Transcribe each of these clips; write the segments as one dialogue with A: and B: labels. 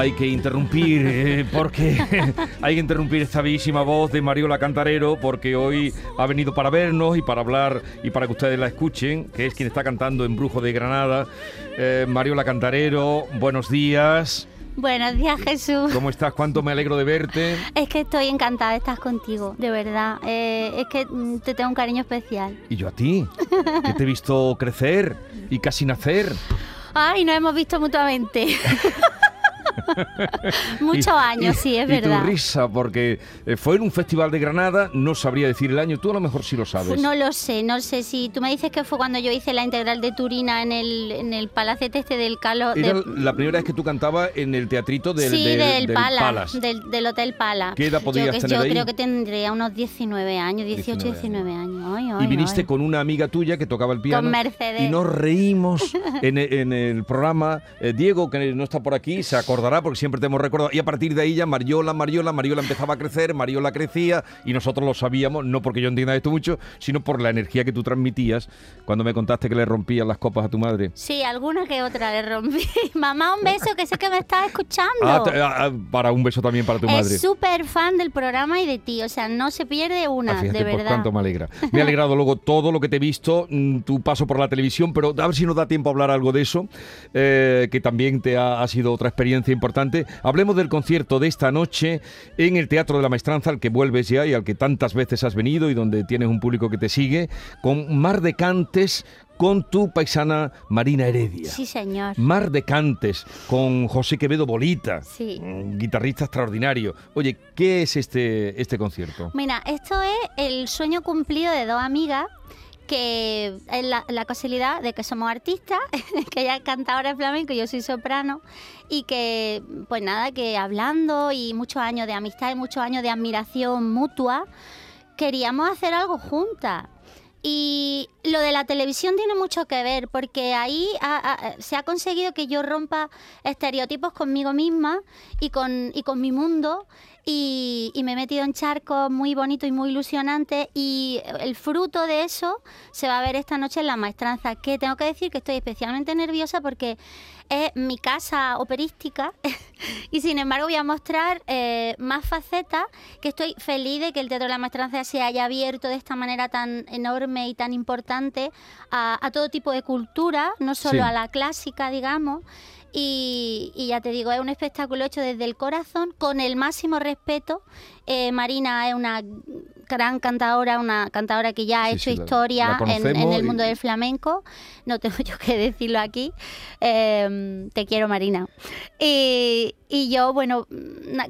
A: hay que interrumpir, eh, porque hay que interrumpir esta bellísima voz de Mariola Cantarero, porque hoy ha venido para vernos y para hablar y para que ustedes la escuchen, que es quien está cantando en Brujo de Granada. Eh, Mariola Cantarero, buenos días.
B: Buenos días, Jesús.
A: ¿Cómo estás? ¿Cuánto me alegro de verte?
B: Es que estoy encantada de estar contigo, de verdad. Eh, es que mm, te tengo un cariño especial.
A: Y yo a ti, que te he visto crecer y casi nacer.
B: Ay, nos hemos visto mutuamente. Muchos años, sí, es
A: y
B: verdad.
A: tu risa, porque eh, fue en un festival de Granada, no sabría decir el año, tú a lo mejor sí lo sabes.
B: No lo sé, no sé si tú me dices que fue cuando yo hice la integral de Turina en el, en el palacete este del Calo.
A: Era
B: de-
A: la primera vez que tú cantabas en el teatrito del,
B: sí,
A: del-
B: del,
A: del
B: Pala,
A: Palace.
B: Del, del Hotel Pala.
A: ¿Qué edad podrías
B: yo, que-
A: tener
B: yo
A: ahí?
B: creo que tendría unos 19 años, 18,
A: 19
B: 19 años. Ay, ay,
A: y viniste
B: ay.
A: con una amiga tuya que tocaba el piano.
B: Con Mercedes.
A: Y nos reímos en, en el programa. Eh, Diego, que no está por aquí, se acordará porque siempre te hemos recordado. Y a partir de ahí ya Mariola, Mariola, Mariola empezaba a crecer, Mariola crecía y nosotros lo sabíamos, no porque yo entienda esto mucho, sino por la energía que tú transmitías cuando me contaste que le rompías las copas a tu madre.
B: Sí, alguna que otra le rompí. Mamá, un beso, que sé que me estás escuchando.
A: Ah, ah, ah, para un beso también para tu madre.
B: Es súper fan del programa y de ti, o sea, no se pierde una,
A: Ah, fíjate,
B: de verdad.
A: cuánto me alegra. Me ha alegrado luego todo lo que te he visto, mm, tu paso por la televisión, pero a ver si nos da tiempo a hablar algo de eso, eh, que también te ha, ha sido otra experiencia importante. Hablemos del concierto de esta noche en el Teatro de la Maestranza, al que vuelves ya y al que tantas veces has venido y donde tienes un público que te sigue, con Mar de Cantes, con tu paisana Marina Heredia.
B: Sí, señor.
A: Mar de Cantes, con José Quevedo Bolita,
B: Sí.
A: guitarrista extraordinario. Oye, ¿qué es este, este concierto?
B: Mira, esto es el sueño cumplido de dos amigas que es la, la casualidad de que somos artistas, que ella es cantadora de flamenco y yo soy soprano, y que, pues nada, que hablando y muchos años de amistad y muchos años de admiración mutua, queríamos hacer algo juntas. Y lo de la televisión tiene mucho que ver, porque ahí se ha conseguido que yo rompa estereotipos conmigo misma y con, y con mi mundo, y, y me he metido en charcos muy bonitos y muy ilusionantes, y el fruto de eso se va a ver esta noche en la maestranza, que tengo que decir que estoy especialmente nerviosa porque es mi casa operística y sin embargo voy a mostrar eh, más facetas que estoy feliz de que el Teatro de la Maestranza se haya abierto de esta manera tan enorme y tan importante a, a todo tipo de cultura, no solo
A: Sí.
B: a la clásica, digamos. Y, y ya te digo, es un espectáculo hecho desde el corazón, con el máximo respeto. Eh, Marina es una gran cantadora, una cantadora que ya ha
A: Sí,
B: hecho
A: sí,
B: historia
A: la
B: en, el
A: y-
B: mundo del flamenco. No tengo yo que decirlo aquí. Eh, te quiero, Marina. Y, y yo, bueno,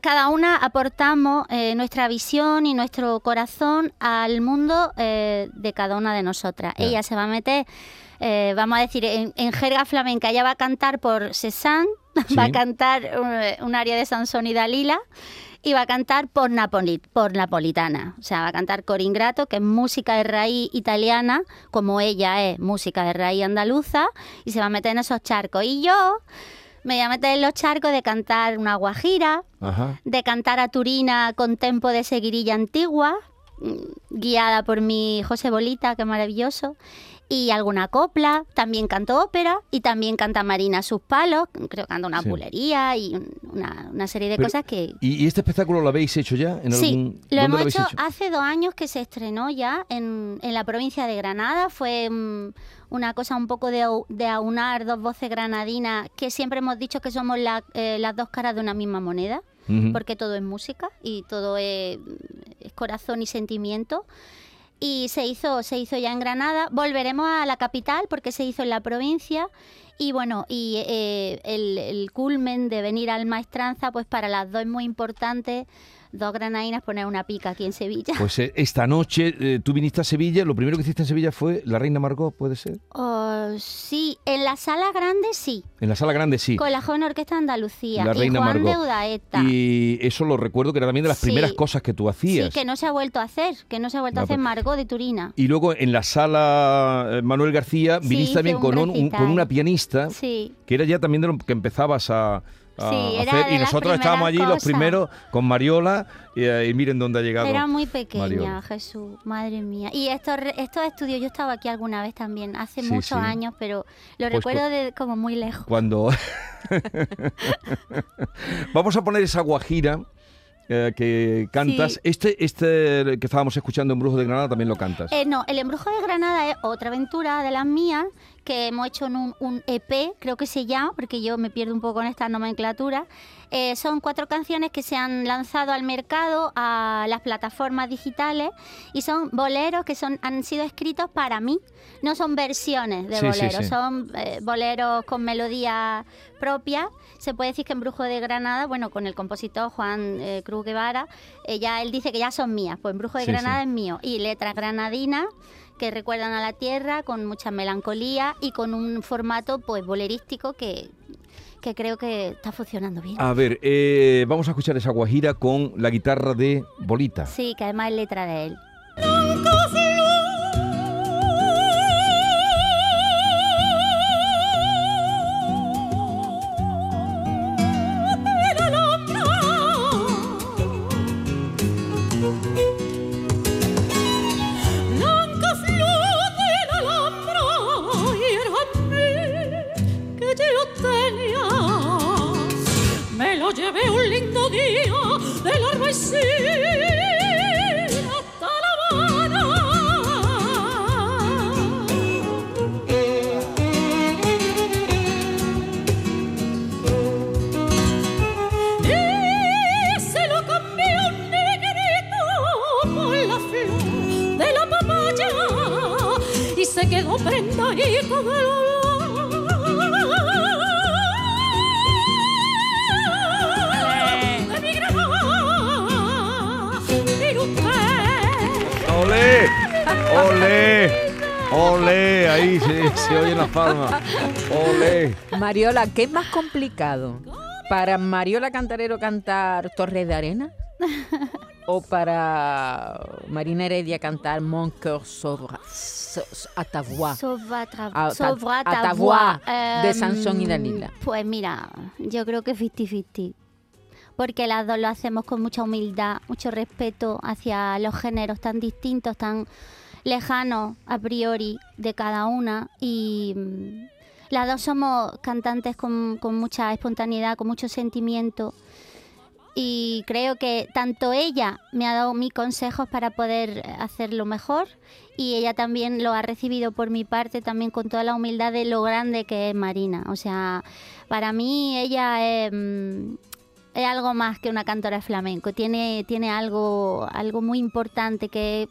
B: cada una aportamos eh, nuestra visión y nuestro corazón al mundo eh, de cada una de nosotras. Ella se va a meter, eh, vamos a decir, en, en jerga flamenca. Ella va a cantar por Cézanne, va a cantar eh, un área de Sansón y Dalila y va a cantar por, Napoli- por Napolitana. O sea, va a cantar Coringrato, que es música de raíz italiana, como ella es música de raíz andaluza, y se va a meter en esos charcos. Y yo me voy a meter en los charcos de cantar una guajira,
A: Ajá.
B: de cantar a Turina con tempo de seguirilla antigua, mm, guiada por mi José Bolita, que maravilloso. Y alguna copla, también canto ópera y también canta Marina sus palos, creo que canta una
A: Sí.
B: bulería y un- una, una serie de
A: Pero-
B: cosas que...
A: ¿Y, este espectáculo lo habéis hecho ya? ¿En
B: Sí,
A: algún-
B: lo
A: ¿Dónde
B: hemos hecho, hace dos años que se estrenó ya en, en la provincia de Granada. Fue mm, una cosa un poco de, de aunar dos voces granadinas que siempre hemos dicho que somos la- eh, las dos caras de una misma moneda, porque todo es música y todo es, es corazón y sentimiento. Y se hizo, se hizo ya en Granada. Volveremos a la capital porque se hizo en la provincia. Y bueno, y eh, el, el culmen de venir al Maestranza, pues para las dos es muy importante. Dos granadinas poner una pica aquí en Sevilla.
A: Pues eh, esta noche eh, tú viniste a Sevilla, lo primero que hiciste en Sevilla fue La Reina Margot, ¿puede ser?
B: Oh, sí, en la sala grande sí,
A: En la sala grande sí.
B: con la Joven Orquesta de Andalucía
A: La
B: y
A: Reina
B: Juan
A: Margot.
B: de Udaeta.
A: Y eso lo recuerdo que era también de las
B: Sí.
A: primeras cosas que tú hacías.
B: Sí, que no se ha vuelto a hacer, que no se ha vuelto
A: No,
B: a hacer
A: pero-
B: Margot de Turina.
A: Y luego en la sala Manuel García viniste también
B: un
A: con, un- con una pianista
B: Sí,
A: que era ya también de lo que empezabas a,
B: Sí, era
A: Y nosotros estábamos allí los primeros con Mariola y, eh, y miren dónde ha llegado.
B: era muy pequeña,
A: Mariola.
B: Jesús, madre mía. Y estos, estos estudios, yo estaba aquí alguna vez también, hace
A: Sí,
B: muchos
A: sí.
B: años, pero lo
A: Pues
B: recuerdo de como muy lejos.
A: Cuando vamos a poner esa guajira eh, que cantas.
B: Sí.
A: Este, este que estábamos escuchando en Brujo de Granada también lo cantas.
B: Eh, no, El Embrujo de Granada es otra aventura de las mías que hemos hecho en un, un EP, creo que se llama, porque yo me pierdo un poco en esta nomenclatura. Eh, son cuatro canciones que se han lanzado al mercado, a las plataformas digitales, y son boleros que son, han sido escritos para mí. No son versiones de
A: Sí,
B: boleros,
A: sí.
B: son eh, boleros con melodía propia. Se puede decir que Embrujo de Granada, bueno, con el compositor Juan eh, Cruz Guevara, ya él dice que ya son mías. Pues Embrujo de
A: Sí,
B: Granada es mío. Y letras granadinas que recuerdan a la tierra, con mucha melancolía y con un formato pues bolerístico que, que creo que está funcionando bien.
A: A ver, eh, vamos a escuchar esa guajira con la guitarra de Bolita.
B: Sí, que además es letra de él.
C: Y se quedó prendadito de la de mi usted,
A: ¡Olé! ¡Olé! ¡Olé! Ahí se, se oyen las palmas. ¡Olé!
D: Mariola, ¿qué es más complicado? ¿Para Mariola Cantarero cantar Torres de Arena? ¿O para Marina Heredia cantar Mon cœur s'ouvre so- so- à ta voix?
B: Sauvera ta,
D: A- ta-
B: sauvera
D: a
B: ta
D: ta
B: voix.
D: voix, de Sansón y
B: Em,
D: Dalila.
B: Pues mira, yo creo que 50-50. Porque las dos lo hacemos con mucha humildad, mucho respeto hacia los géneros tan distintos, tan lejanos a priori de cada una. Y mm, las dos somos cantantes con, con mucha espontaneidad, con mucho sentimiento. Y creo que tanto ella me ha dado mis consejos para poder hacerlo mejor y ella también lo ha recibido por mi parte también con toda la humildad de lo grande que es Marina. O sea, para mí ella es, mm, algo más que una cantora flamenco. Tiene, tiene algo, algo muy importante que es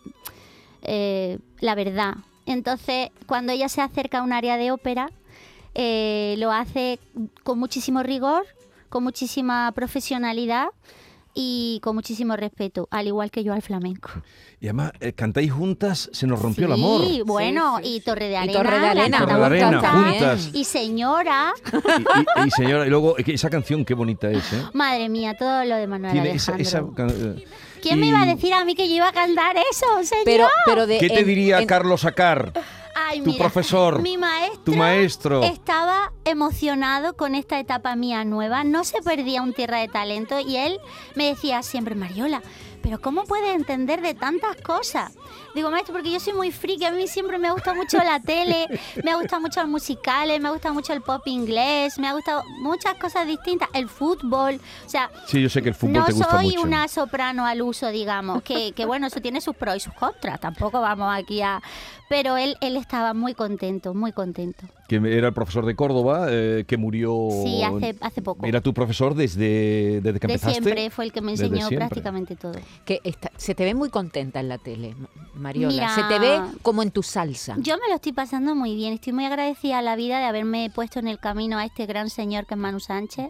B: eh, la verdad. Entonces, cuando ella se acerca a un área de ópera, eh, lo hace con muchísimo rigor, con muchísima profesionalidad y con muchísimo respeto, al igual que yo al flamenco.
A: Y además, eh, cantáis juntas, se nos rompió el
B: Sí,
A: amor.
B: bueno,
D: Sí, sí,
B: y. Torre de
D: Y
B: Arena.
D: Torre de
B: la
D: Arena.
B: cantamos
A: Torre de Arena,
B: juntas.
A: juntas.
B: Y señora,
A: Y, y- y señora, y luego esa canción qué bonita es, ¿eh?
B: madre mía, todo lo de Manuel
A: Tiene
B: Alejandro.
A: esa eh,
B: ¿Quién me
A: y-
B: iba a decir a mí que yo iba a cantar eso, señor?
D: Pero, pero de,
A: ¿Qué te
D: en-
A: diría
D: en-
A: Carlos Sacar?
B: Ay,
A: tu profesor,
B: Mi maestro.
A: tu maestro?
B: Estaba emocionado con esta etapa mía nueva, no se perdía un tierra de talento y él me decía siempre, Mariola, pero ¿cómo puedes entender de tantas cosas? Digo, maestro, porque yo soy muy friki, a mí siempre me gusta mucho la tele, me gustan mucho los musicales, me gusta mucho el pop inglés, me ha gustado muchas cosas distintas, el fútbol, o sea,
A: Sí, yo sé que el fútbol
B: no
A: te gusta
B: soy
A: mucho.
B: una soprano al uso, digamos, que, que bueno, eso tiene sus pros y sus contras, tampoco vamos aquí a... Pero él, él estaba muy contento, muy contento.
A: Que era el profesor de Córdoba, eh, que murió...
B: Sí, hace, hace poco.
A: Era tu profesor desde, desde que
B: de
A: empezaste.
B: siempre fue el que me enseñó prácticamente todo.
D: Que está- se te ve muy contenta en la tele, Ma- Mariola.
B: Mira.
D: Se te ve como en tu salsa.
B: Yo me lo estoy pasando muy bien, estoy muy agradecida a la vida de haberme puesto en el camino a este gran señor que es Manu Sánchez,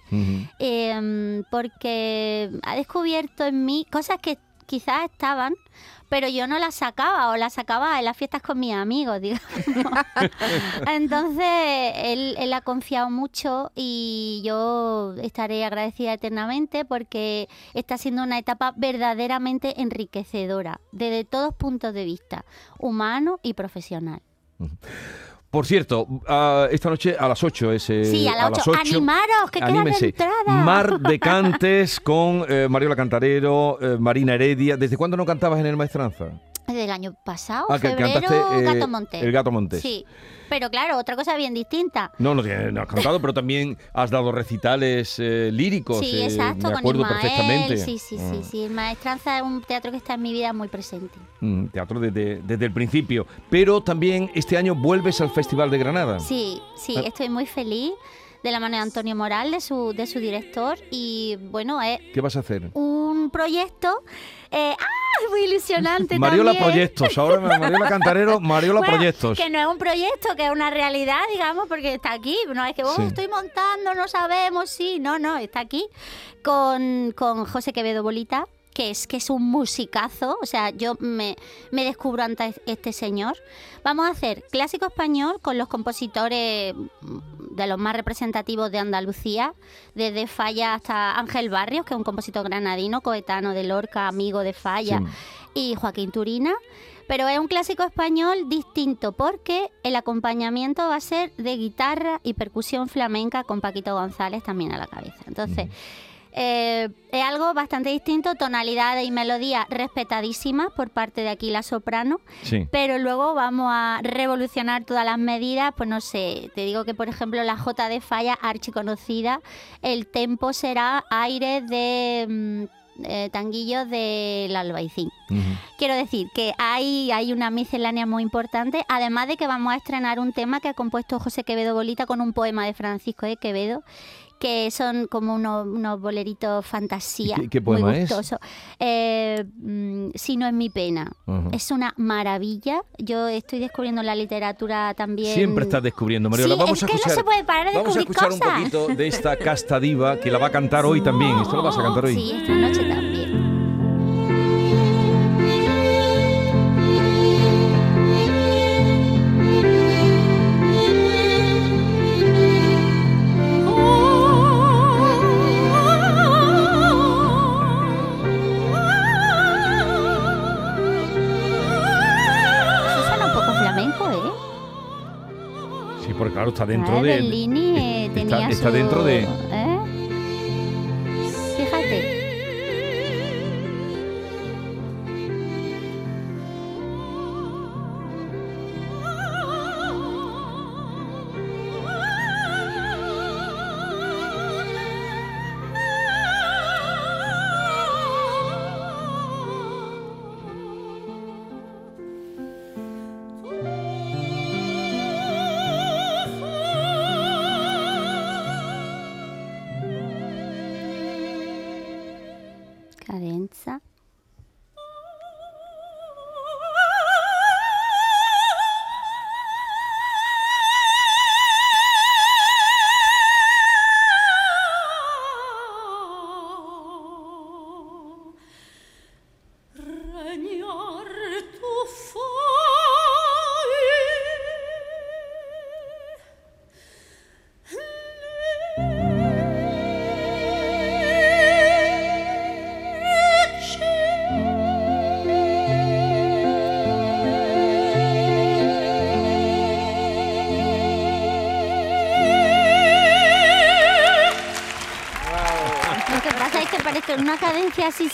B: eh, porque ha descubierto en mí cosas que quizás estaban, pero yo no las sacaba o las sacaba en las fiestas con mis amigos, digamos. Entonces, él, él ha confiado mucho y yo estaré agradecida eternamente porque está siendo una etapa verdaderamente enriquecedora desde todos puntos de vista, humano y profesional.
A: Por cierto, ah, esta noche a las 8 es... eh,
B: Sí, a las
A: las
B: 8.
A: 8.
B: Animaros, que
A: Anímense.
B: entradas.
A: Mar de Cantes con eh, Mariola Cantarero, eh, Marina Heredia. ¿Desde cuándo no cantabas en el Maestranza?
B: Del año pasado,
A: Ah, que
B: febrero,
A: cantaste, eh,
B: Gato
A: el Gato Montes.
B: Sí, pero claro, otra cosa bien distinta.
A: No, no, no has cantado, pero también has dado recitales eh, líricos.
B: Sí,
A: eh,
B: exacto,
A: me
B: con Ismael.
A: perfectamente.
B: Sí, sí, sí,
A: Mm.
B: sí. El Maestranza es un teatro que está en mi vida muy presente.
A: Mm, teatro desde, desde el principio. Pero también este año vuelves al Festival de Granada.
B: Sí, sí,
A: Ah.
B: estoy muy feliz de la mano de Antonio Moral, de su, de su director. Y bueno, es
A: ¿Qué vas a hacer?
B: un proyecto eh, ¡ah! muy ilusionante
A: Mariola
B: también.
A: Proyectos. Ahora Mariola Cantarero, Mariola
B: Bueno,
A: Proyectos.
B: Que no es un proyecto, que es una realidad, digamos, porque está aquí. No es que oh,
A: Sí.
B: estoy montando, no sabemos, sí, no, no, está aquí con, con José Quevedo Bolita. Que es, que es un musicazo, o sea, yo me, me descubro ante este señor. Vamos a hacer clásico español con los compositores de los más representativos de Andalucía, desde Falla hasta Ángel Barrios, que es un compositor granadino, coetano de Lorca, amigo de Falla,
A: Sí.
B: y Joaquín Turina. Pero es un clásico español distinto porque el acompañamiento va a ser de guitarra y percusión flamenca con Paquito González también a la cabeza. Entonces, eh, es algo bastante distinto, tonalidades y melodías respetadísimas por parte de aquí la soprano,
A: Sí.
B: pero luego vamos a revolucionar todas las medidas, pues no sé, te digo que por ejemplo la J de falla archiconocida, el tempo será aire de mm, eh, tanguillos del albaicín. Quiero decir que hay, hay una miscelánea muy importante, además de que vamos a estrenar un tema que ha compuesto José Quevedo Bolita con un poema de Francisco de Quevedo, que son como unos, unos boleritos fantasía.
A: ¿Y qué- qué poema
B: muy
A: es?
B: gustoso. Eh, mm, si no es mi pena.
A: Ujú.
B: Es una maravilla. Yo estoy descubriendo la literatura también.
A: Siempre estás descubriendo, Mariola.
B: Sí,
A: vamos
B: es
A: a
B: que no se puede parar de
A: vamos a escuchar un
B: cosas.
A: poquito de esta casta diva que la va a cantar hoy también. Esto lo vas a cantar hoy.
B: Sí, esta noche también.
A: Está dentro
B: Ah,
A: de...
B: Bellini eh,
A: está-
B: tenía
A: está
B: su-
A: dentro de-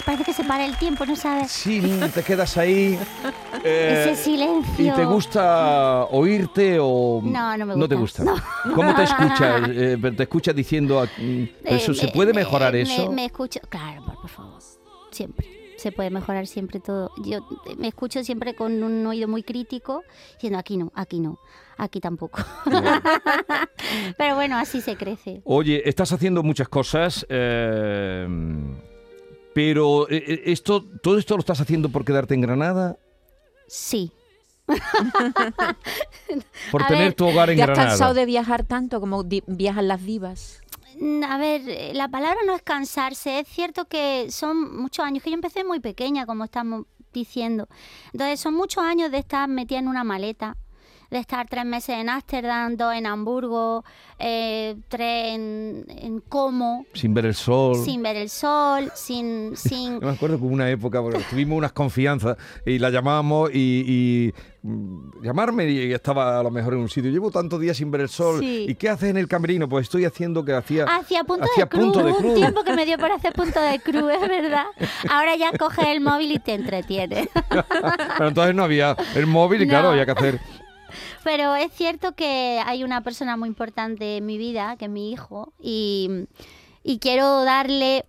B: parece que se para el tiempo, ¿no sabes?
A: Sí, te quedas ahí. eh,
B: Ese silencio.
A: ¿Y te gusta oírte o
B: No, no me
A: te
B: gusta,
A: gusta? ¿Cómo te escuchas? Eh, ¿Te escuchas diciendo ah, mm, eso,
B: Eh,
A: ¿Se
B: me-
A: puede
B: me-
A: mejorar
B: me-
A: eso?
B: Me, escucho, claro, por, favor, siempre. Se puede mejorar siempre todo. Yo eh, me escucho siempre con un oído muy crítico, diciendo aquí no, aquí no, aquí tampoco. Pero bueno, así se crece.
A: Oye, estás haciendo muchas cosas, eh, pero eh, eh, esto, todo esto lo estás haciendo por quedarte en Granada,
B: Sí.
A: por
B: A
A: tener
B: ver,
A: tu hogar en
D: ¿Te has
A: Granada.
D: cansado de viajar tanto como viajan las divas?
B: Mm, A ver, eh, la palabra no es cansarse. Es cierto que son muchos años, que yo empecé muy pequeña, como estamos diciendo. Entonces, son muchos años de estar metida en una maleta, de estar tres meses en Ámsterdam, dos en Hamburgo, eh, tres en, en Como,
A: Sin ver el sol.
B: sin ver el sol, sin... sin
A: Yo me acuerdo que hubo una época, porque tuvimos unas confianzas y la llamábamos y, y, mm, llamarme y estaba a lo mejor en un sitio. Llevo tantos días sin ver el sol.
B: Sí.
A: ¿Y qué haces en el camerino? Pues estoy haciendo que hacía...
B: Hacía punto,
A: hacía
B: de cruz,
A: punto de
B: hubo
A: cruz.
B: un tiempo que me dio por hacer punto de cruz, es verdad. Ahora ya coges el móvil y te entretiene.
A: Pero entonces no había el móvil y claro, había que hacer...
B: Pero es cierto que hay una persona muy importante en mi vida, que es mi hijo, y, y quiero darle,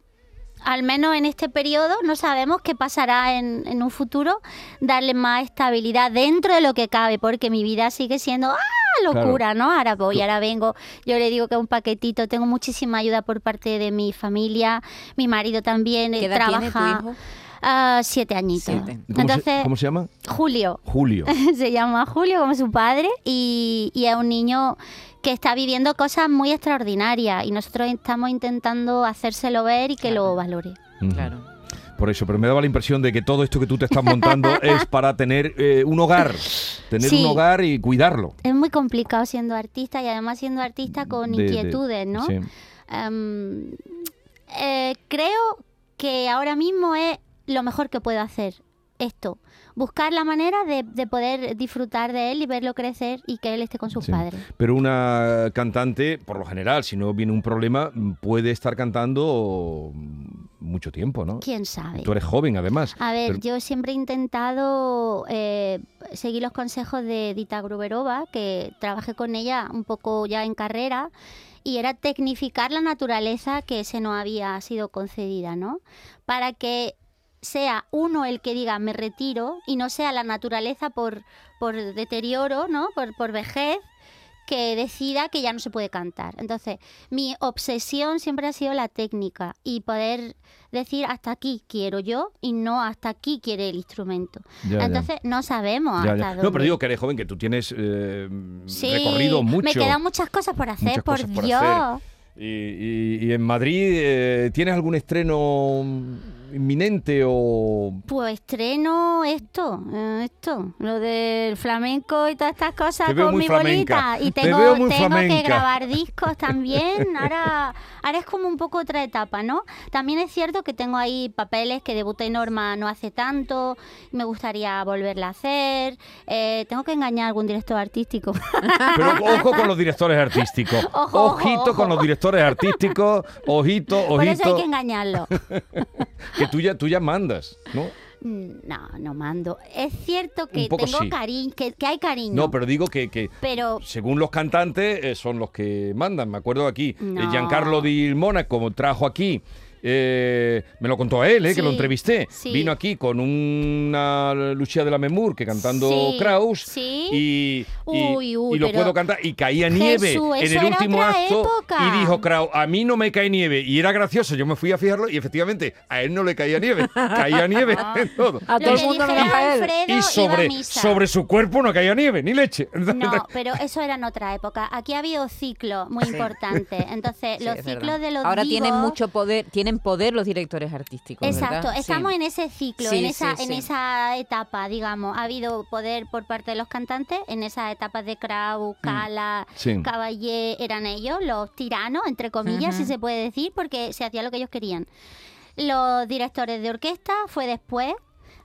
B: al menos en este periodo, no sabemos qué pasará en, en un futuro, darle más estabilidad dentro de lo que cabe, porque mi vida sigue siendo ¡ah! locura, ¿no? Ahora voy, ahora vengo, yo le digo que es un paquetito, tengo muchísima ayuda por parte de mi familia, mi marido también
D: ¿Qué edad tiene tu
B: trabaja
D: hijo?
B: Siete añitos.
D: Siete.
A: ¿Cómo,
B: Entonces,
A: se, cómo se llama?
B: Julio.
A: Julio.
B: se llama Julio como su padre y, y es un niño que está viviendo cosas muy extraordinarias y nosotros estamos intentando hacérselo ver y que lo valore.
D: Claro.
A: Por eso, pero me daba la impresión de que todo esto que tú te estás montando es para tener eh, un hogar, tener
B: Sí.
A: un hogar y cuidarlo.
B: Es muy complicado siendo artista y además siendo artista con
A: De- de-
B: inquietudes, ¿no?
A: sí.
B: Em, eh, creo que ahora mismo es lo mejor que puedo hacer esto. Buscar la manera de, de poder disfrutar de él y verlo crecer y que él esté con sus
A: Sí.
B: padres.
A: Pero una cantante, por lo general, si no viene un problema, puede estar cantando mucho tiempo, ¿no?
B: ¿Quién sabe?
A: Tú eres joven, además.
B: A ver,
A: Pero-
B: yo siempre he intentado eh, seguir los consejos de Dita Gruberova, que trabajé con ella un poco ya en carrera, y era tecnificar la naturaleza que se nos había sido concedida, ¿no? Para que sea uno el que diga me retiro y no sea la naturaleza por, por deterioro, ¿no? Por, por vejez que decida que ya no se puede cantar. Entonces, mi obsesión siempre ha sido la técnica y poder decir hasta aquí quiero yo y no hasta aquí quiere el instrumento.
A: Ya, ya.
B: Entonces, no sabemos
A: Ya,
B: hasta dónde.
A: No, pero digo que eres joven, que tú tienes eh,
B: Sí,
A: recorrido mucho.
B: Me quedan muchas cosas por hacer, por Dios.
A: hacer. Y, y- y en Madrid, eh, ¿tienes algún estreno inminente o...?
B: Pues estreno esto, eh, esto, lo del flamenco y todas estas cosas con mi
A: flamenca.
B: bolita. Y
A: Te
B: tengo, tengo que grabar discos también. Ahora, ahora es como un poco otra etapa, ¿no? También es cierto que tengo ahí papeles que debuté Norma no hace tanto, me gustaría volverla a hacer. Eh, tengo que engañar a algún director artístico.
A: Pero ojo con los directores artísticos.
B: Ojo,
A: ojito
B: ojo.
A: con los directores artísticos. Ojito,
B: Por eso hay
A: ojito.
B: que engañarlo.
A: Que tú ya, tú ya mandas, ¿no?
B: Mm, No, no mando. Es cierto que
A: Un poco
B: tengo
A: sí.
B: cariño, que, que hay cariño.
A: No, pero digo que, que
B: pero
A: según los cantantes eh, son los que mandan. Me acuerdo aquí, eh. Giancarlo Di Mónaco trajo aquí. Eh, me lo contó a él, eh, que lo entrevisté.
B: sí.
A: Vino aquí con una Lucía de la Memur que cantando
B: Sí,
A: Kraus
B: sí.
A: y, y-
B: Uy, uy,
A: y lo puedo cantar y caía nieve
B: Jesús,
A: en el último acto
B: época.
A: y dijo Kraus, a mí no me cae nieve y era gracioso, yo me fui a fijarlo y efectivamente a él no le caía nieve, caía nieve en todo.
D: A todo el mundo
A: Y
B: iba a
A: sobre,
B: misa.
A: sobre su cuerpo no caía nieve, ni leche.
B: No, pero eso era en otra época. Aquí ha habido ciclos muy importantes. Entonces,
D: Sí,
B: los ciclos
D: verdad.
B: de los
D: Ahora
B: divos-
D: tienen mucho poder, tienen poder los directores artísticos.
B: Exacto,
D: ¿verdad?
B: estamos
D: Sí.
B: en ese ciclo,
D: Sí,
B: en, esa,
D: sí,
B: en esa etapa, digamos. Ha habido poder por parte de los cantantes en esas etapas de Kraus, Cala,
A: Sí.
B: Caballé, eran ellos, los tiranos, entre comillas, si se puede decir, porque se hacía lo que ellos querían. Los directores de orquesta fue después,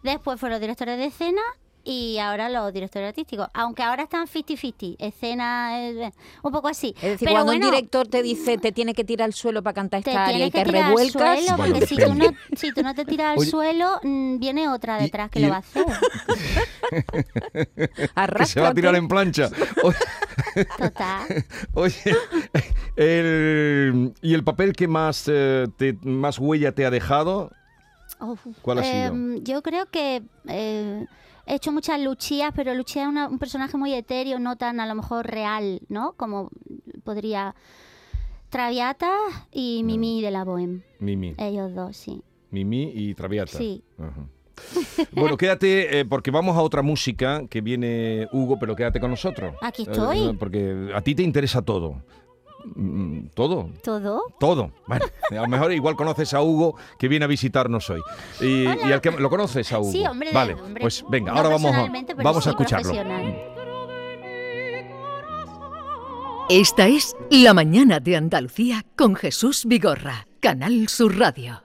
B: después fueron los directores de escena y ahora los directores artísticos. Aunque ahora están 50-50, escena eh, un poco así.
D: Es decir,
B: Pero
D: cuando
B: bueno,
D: un director te dice te tiene que tirar al suelo para cantar
B: te
D: esta área y
B: tienes que
D: te
B: tirar al
D: revuelcas,
B: suelo, porque si tú, no, si tú no te tiras al
A: Oye,
B: suelo, mm, viene otra
A: y-
B: detrás que
A: y
B: lo va a hacer.
A: Que se va a tirar en plancha.
B: Total.
A: Oye, el- ¿y el papel que más, eh, te- más huella te ha dejado?
B: Uf.
A: ¿Cuál ha sido?
B: Em, yo creo que eh, he hecho muchas Luchías, pero Lucía es una- un personaje muy etéreo, no tan a lo mejor real, ¿no? Como podría Traviata y Mimi de la Bohème.
A: Mimi.
B: Ellos dos, sí.
A: Mimi y Traviata.
B: Sí.
A: Ajá. Bueno, quédate, eh, porque vamos a otra música que viene Hugo, pero quédate con nosotros.
B: Aquí estoy.
A: Eh, porque a ti te interesa todo. Mm, Todo,
B: ¿Todo?
A: todo. Bueno, a lo mejor igual conoces a Hugo que viene a visitarnos hoy. Y, al que lo conoces a Hugo.
B: Sí, hombre,
A: Vale,
B: hombre.
A: pues venga,
B: No
A: ahora vamos a, vamos a escucharlo.
E: Esta es La mañana de Andalucía con Jesús Vigorra, Canal Sur Radio.